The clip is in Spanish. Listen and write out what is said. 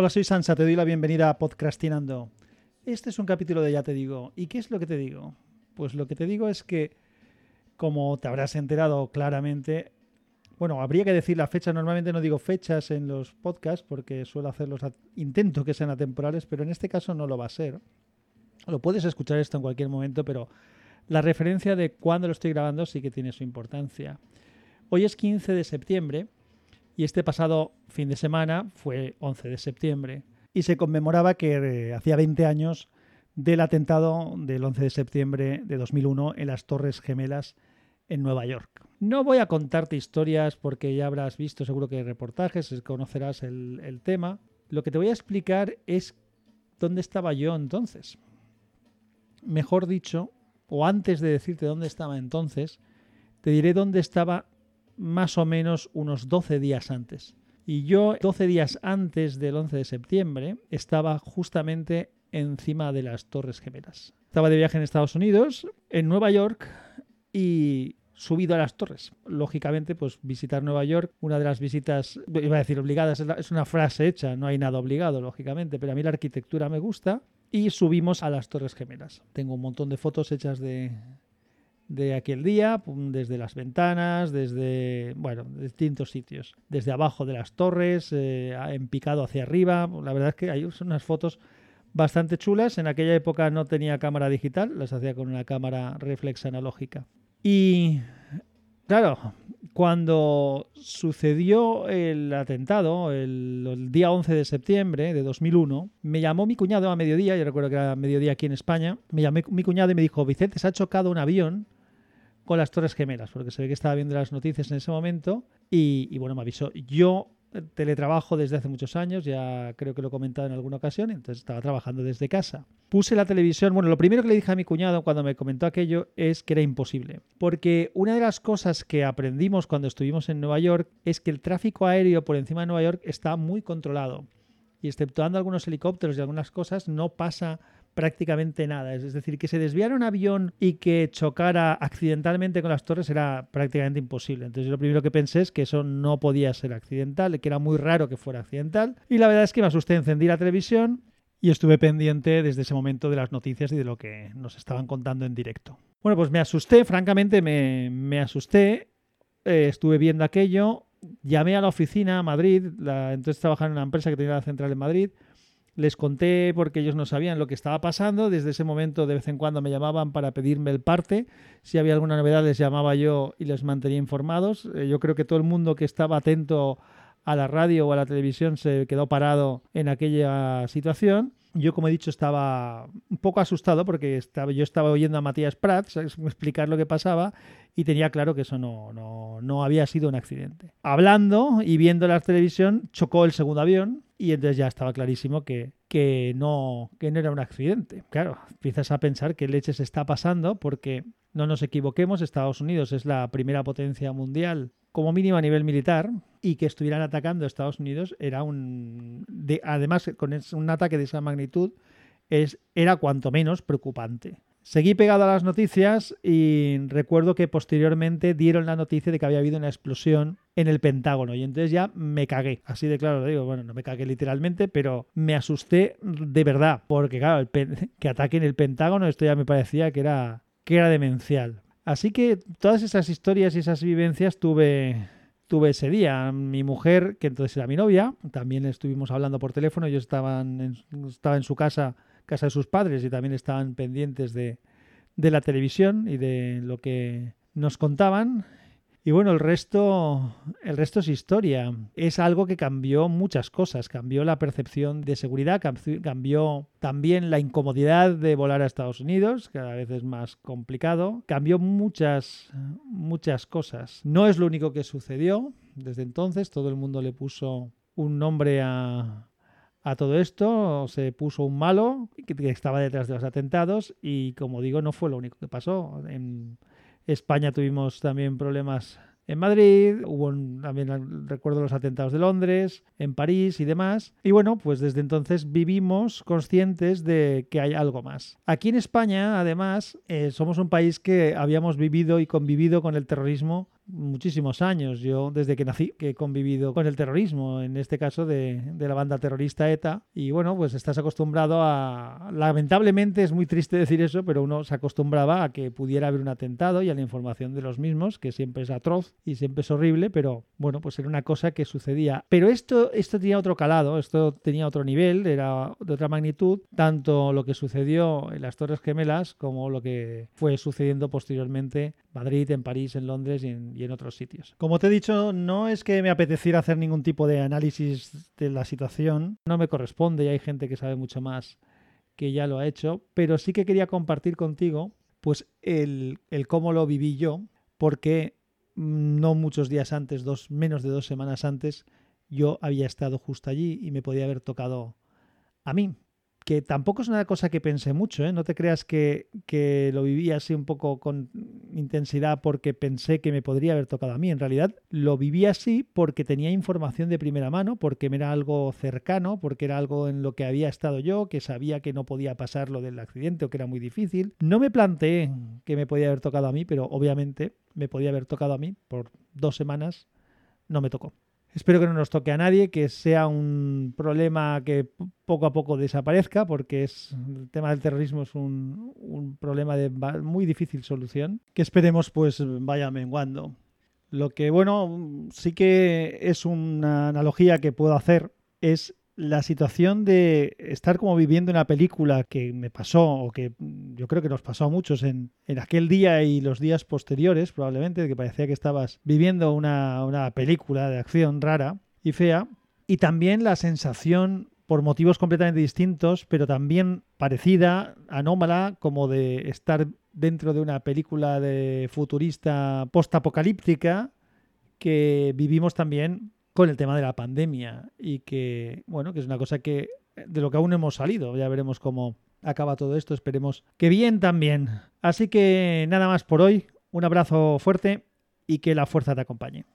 Hola, soy Sansa, te doy la bienvenida a Podcastinando. Este es un capítulo de Ya te digo. ¿Y qué es lo que te digo? Pues lo que te digo es que, como te habrás enterado claramente, bueno, habría que decir la fecha. Normalmente no digo fechas en los podcasts porque suelo hacerlos, intento que sean atemporales, pero en este caso no lo va a ser. Lo puedes escuchar esto en cualquier momento, pero la referencia de cuándo lo estoy grabando sí que tiene su importancia. Hoy es 15 de septiembre y este pasado fin de semana fue 11 de septiembre y se conmemoraba que eh, hacía 20 años del atentado del 11 de septiembre de 2001 en las Torres Gemelas en Nueva York. No voy a contarte historias porque ya habrás visto seguro que hay reportajes, conocerás el, el tema. Lo que te voy a explicar es dónde estaba yo entonces. Mejor dicho, o antes de decirte dónde estaba entonces, te diré dónde estaba más o menos unos 12 días antes. Y yo 12 días antes del 11 de septiembre estaba justamente encima de las Torres Gemelas. Estaba de viaje en Estados Unidos, en Nueva York y subido a las torres. Lógicamente, pues visitar Nueva York, una de las visitas, iba a decir obligadas, es una frase hecha, no hay nada obligado, lógicamente, pero a mí la arquitectura me gusta y subimos a las Torres Gemelas. Tengo un montón de fotos hechas de, de aquel día, desde las ventanas, desde, bueno, distintos sitios. Desde abajo de las torres, eh, en picado hacia arriba. La verdad es que hay unas fotos bastante chulas. En aquella época no tenía cámara digital, las hacía con una cámara reflex analógica. Y claro, cuando sucedió el atentado, el, día 11 de septiembre de 2001, me llamó mi cuñado a mediodía, yo recuerdo que era mediodía aquí en España, me llamó mi cuñado y me dijo, Vicente, se ha chocado un avión con las Torres Gemelas, porque se ve que estaba viendo las noticias en ese momento y, bueno, me avisó. Yo eh, teletrabajo desde hace muchos años, ya creo que lo he comentado en alguna ocasión, entonces estaba trabajando desde casa. Puse la televisión, bueno, lo primero que le dije a mi cuñado cuando me comentó aquello es que era imposible, porque una de las cosas que aprendimos cuando estuvimos en Nueva York es que el tráfico aéreo por encima de Nueva York está muy controlado y exceptuando algunos helicópteros y algunas cosas no pasa prácticamente nada. Es decir, que se desviara un avión y que chocara accidentalmente con las torres era prácticamente imposible. Entonces lo primero que pensé es que eso no podía ser accidental, que era muy raro que fuera accidental. Y la verdad es que me asusté, encendí la televisión y estuve pendiente desde ese momento de las noticias y de lo que nos estaban contando en directo. Bueno, pues me asusté, francamente me, asusté, eh, estuve viendo aquello, llamé a la oficina a Madrid, entonces trabajaba en una empresa que tenía la central en Madrid, les conté porque ellos no sabían lo que estaba pasando. Desde ese momento de vez en cuando me llamaban para pedirme el parte. Si había alguna novedad les llamaba yo y les mantenía informados. Eh, yo creo que todo el mundo que estaba atento a la radio o a la televisión se quedó parado en aquella situación. Yo, como he dicho, estaba un poco asustado porque estaba, yo estaba oyendo a Matías Prats explicar lo que pasaba y tenía claro que eso no, no, no había sido un accidente. Hablando y viendo la televisión, chocó el segundo avión y entonces ya estaba clarísimo que, que, no, que no era un accidente. Claro, empiezas a pensar qué leches está pasando porque no nos equivoquemos, Estados Unidos es la primera potencia mundial como mínimo a nivel militar y que estuvieran atacando a Estados Unidos era un de, además con un ataque de esa magnitud es, era cuanto menos preocupante. Seguí pegado a las noticias y recuerdo que posteriormente dieron la noticia de que había habido una explosión en el Pentágono y entonces ya me cagué. Así de claro lo digo, bueno, no me cagué literalmente, pero me asusté de verdad, porque claro, el que ataquen el Pentágono, esto ya me parecía que era, que era demencial. Así que todas esas historias y esas vivencias tuve, tuve ese día. Mi mujer, que entonces era mi novia, también estuvimos hablando por teléfono, ellos estaban estaba en su casa casa de sus padres y también estaban pendientes de, de la televisión y de lo que nos contaban. Y bueno, el resto, el resto es historia. Es algo que cambió muchas cosas. Cambió la percepción de seguridad, cambió también la incomodidad de volar a Estados Unidos, cada vez es más complicado. Cambió muchas, muchas cosas. No es lo único que sucedió desde entonces. Todo el mundo le puso un nombre a, a todo esto se puso un malo que, estaba detrás de los atentados y como digo no fue lo único que pasó. España tuvimos también problemas en Madrid, hubo también recuerdo los atentados de Londres, en París y demás. Y bueno, pues desde entonces vivimos conscientes de que hay algo más. Aquí en España, además, eh, somos un país que habíamos vivido y convivido con el terrorismo muchísimos años. Yo desde que nací que he convivido con el terrorismo, en este caso de, de, la banda terrorista ETA. Y bueno, pues estás acostumbrado a... Lamentablemente es muy triste decir eso, pero uno se acostumbraba a que pudiera haber un atentado y a la información de los mismos, que siempre es atroz y siempre es horrible, pero bueno, pues era una cosa que sucedía. Pero esto, esto tenía otro calado, esto tenía otro nivel, era de otra magnitud, tanto lo que sucedió en las Torres Gemelas como lo que fue sucediendo posteriormente en Madrid, en París, en Londres y en, y en otros sitios. Como te he dicho, no es que me apeteciera hacer ningún tipo de análisis de la situación, no me corresponde y hay gente que sabe mucho más que ya lo ha hecho, pero sí que quería compartir contigo pues el, el cómo lo viví yo, porque no muchos días antes, dos, menos de dos semanas antes, yo había estado justo allí y me podía haber tocado a mí que tampoco es una cosa que pensé mucho, ¿eh? no te creas que, que, lo viví así un poco con intensidad porque pensé que me podría haber tocado a mí. En realidad lo viví así porque tenía información de primera mano, porque me era algo cercano, porque era algo en lo que había estado yo, que sabía que no podía pasar lo del accidente o que era muy difícil. No me planteé que me podía haber tocado a mí, pero obviamente me podía haber tocado a mí por dos semanas, no me tocó. Espero que no nos toque a nadie, que sea un problema que poco a poco desaparezca, porque es, el tema del terrorismo es un, un problema de muy difícil solución, que esperemos pues vaya menguando. Lo que, bueno, sí que es una analogía que puedo hacer, es la situación de estar como viviendo una película que me pasó, o que yo creo que nos pasó a muchos en, en aquel día y los días posteriores, probablemente, que parecía que estabas viviendo una, una película de acción rara y fea, y también la sensación por motivos completamente distintos, pero también parecida, anómala, como de estar dentro de una película de futurista postapocalíptica que vivimos también con el tema de la pandemia y que, bueno, que es una cosa que de lo que aún hemos salido. Ya veremos cómo acaba todo esto. Esperemos que bien también. Así que nada más por hoy. Un abrazo fuerte y que la fuerza te acompañe.